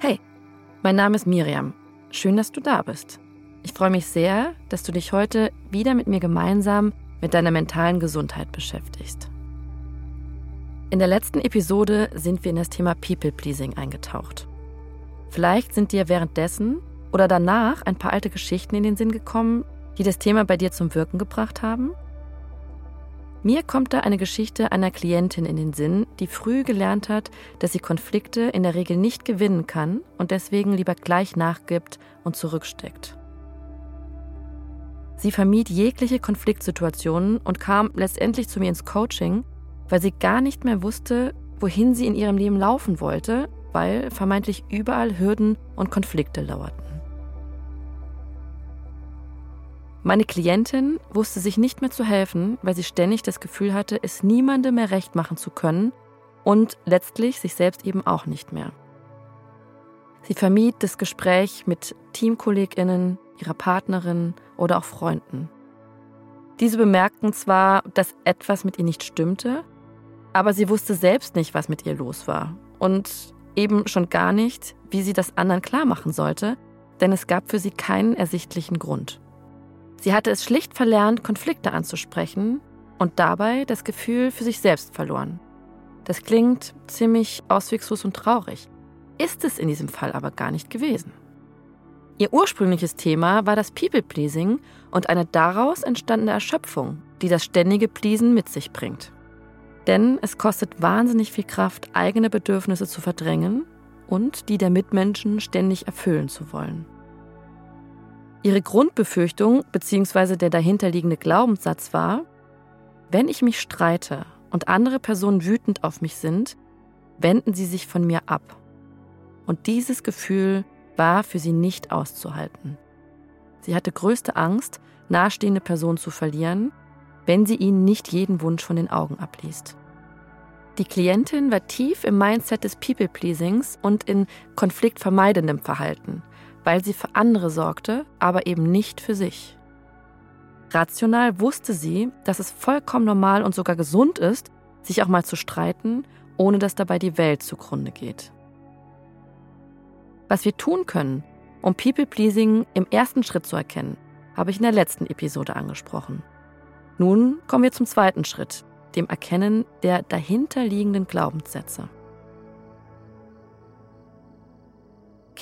Hey, mein Name ist Miriam. Schön, dass du da bist. Ich freue mich sehr, dass du dich heute wieder mit mir gemeinsam mit deiner mentalen Gesundheit beschäftigst. In der letzten Episode sind wir in das Thema People-Pleasing eingetaucht. Vielleicht sind dir währenddessen oder danach ein paar alte Geschichten in den Sinn gekommen, die das Thema bei dir zum Wirken gebracht haben? Mir kommt da eine Geschichte einer Klientin in den Sinn, die früh gelernt hat, dass sie Konflikte in der Regel nicht gewinnen kann und deswegen lieber gleich nachgibt und zurücksteckt. Sie vermied jegliche Konfliktsituationen und kam letztendlich zu mir ins Coaching, weil sie gar nicht mehr wusste, wohin sie in ihrem Leben laufen wollte, weil vermeintlich überall Hürden und Konflikte lauerten. Meine Klientin wusste sich nicht mehr zu helfen, weil sie ständig das Gefühl hatte, es niemandem mehr recht machen zu können und letztlich sich selbst eben auch nicht mehr. Sie vermied das Gespräch mit Teamkolleginnen, ihrer Partnerin oder auch Freunden. Diese bemerkten zwar, dass etwas mit ihr nicht stimmte, aber sie wusste selbst nicht, was mit ihr los war. Und eben schon gar nicht, wie sie das anderen klar machen sollte, denn es gab für sie keinen ersichtlichen Grund. Sie hatte es schlicht verlernt, Konflikte anzusprechen und dabei das Gefühl für sich selbst verloren. Das klingt ziemlich auswegslos und traurig, ist es in diesem Fall aber gar nicht gewesen. Ihr ursprüngliches Thema war das People-Pleasing und eine daraus entstandene Erschöpfung, die das ständige Pleasen mit sich bringt. Denn es kostet wahnsinnig viel Kraft, eigene Bedürfnisse zu verdrängen und die der Mitmenschen ständig erfüllen zu wollen. Ihre Grundbefürchtung bzw. der dahinterliegende Glaubenssatz war, wenn ich mich streite und andere Personen wütend auf mich sind, wenden sie sich von mir ab. Und dieses Gefühl war für sie nicht auszuhalten. Sie hatte größte Angst, nahestehende Personen zu verlieren wenn sie ihnen nicht jeden Wunsch von den Augen abliest. Die Klientin war tief im Mindset des People-Pleasings und in konfliktvermeidendem Verhalten, weil sie für andere sorgte, aber eben nicht für sich. Rational wusste sie, dass es vollkommen normal und sogar gesund ist, sich auch mal zu streiten, ohne dass dabei die Welt zugrunde geht. Was wir tun können, um People-Pleasing im ersten Schritt zu erkennen, habe ich in der letzten Episode angesprochen. Nun kommen wir zum zweiten Schritt, dem Erkennen der dahinterliegenden Glaubenssätze.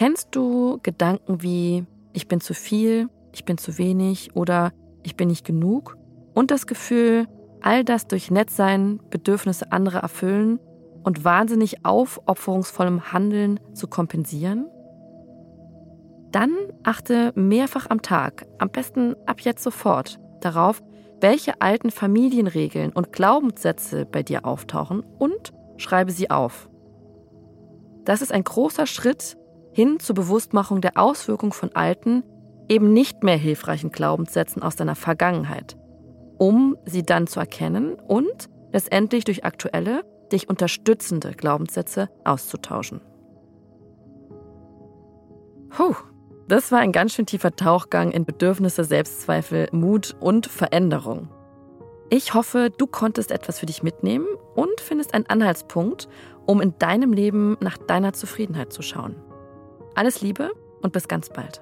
Kennst du Gedanken wie ich bin zu viel, ich bin zu wenig oder ich bin nicht genug und das Gefühl, all das durch Nettsein, Bedürfnisse anderer erfüllen und wahnsinnig aufopferungsvollem Handeln zu kompensieren? Dann achte mehrfach am Tag, am besten ab jetzt sofort, darauf, welche alten Familienregeln und Glaubenssätze bei dir auftauchen und schreibe sie auf. Das ist ein großer Schritt hin zur Bewusstmachung der Auswirkung von alten, eben nicht mehr hilfreichen Glaubenssätzen aus deiner Vergangenheit, um sie dann zu erkennen und letztendlich durch aktuelle, dich unterstützende Glaubenssätze auszutauschen. Puh, das war ein ganz schön tiefer Tauchgang in Bedürfnisse, Selbstzweifel, Mut und Veränderung. Ich hoffe, du konntest etwas für dich mitnehmen und findest einen Anhaltspunkt, um in deinem Leben nach deiner Zufriedenheit zu schauen. Alles Liebe und bis ganz bald.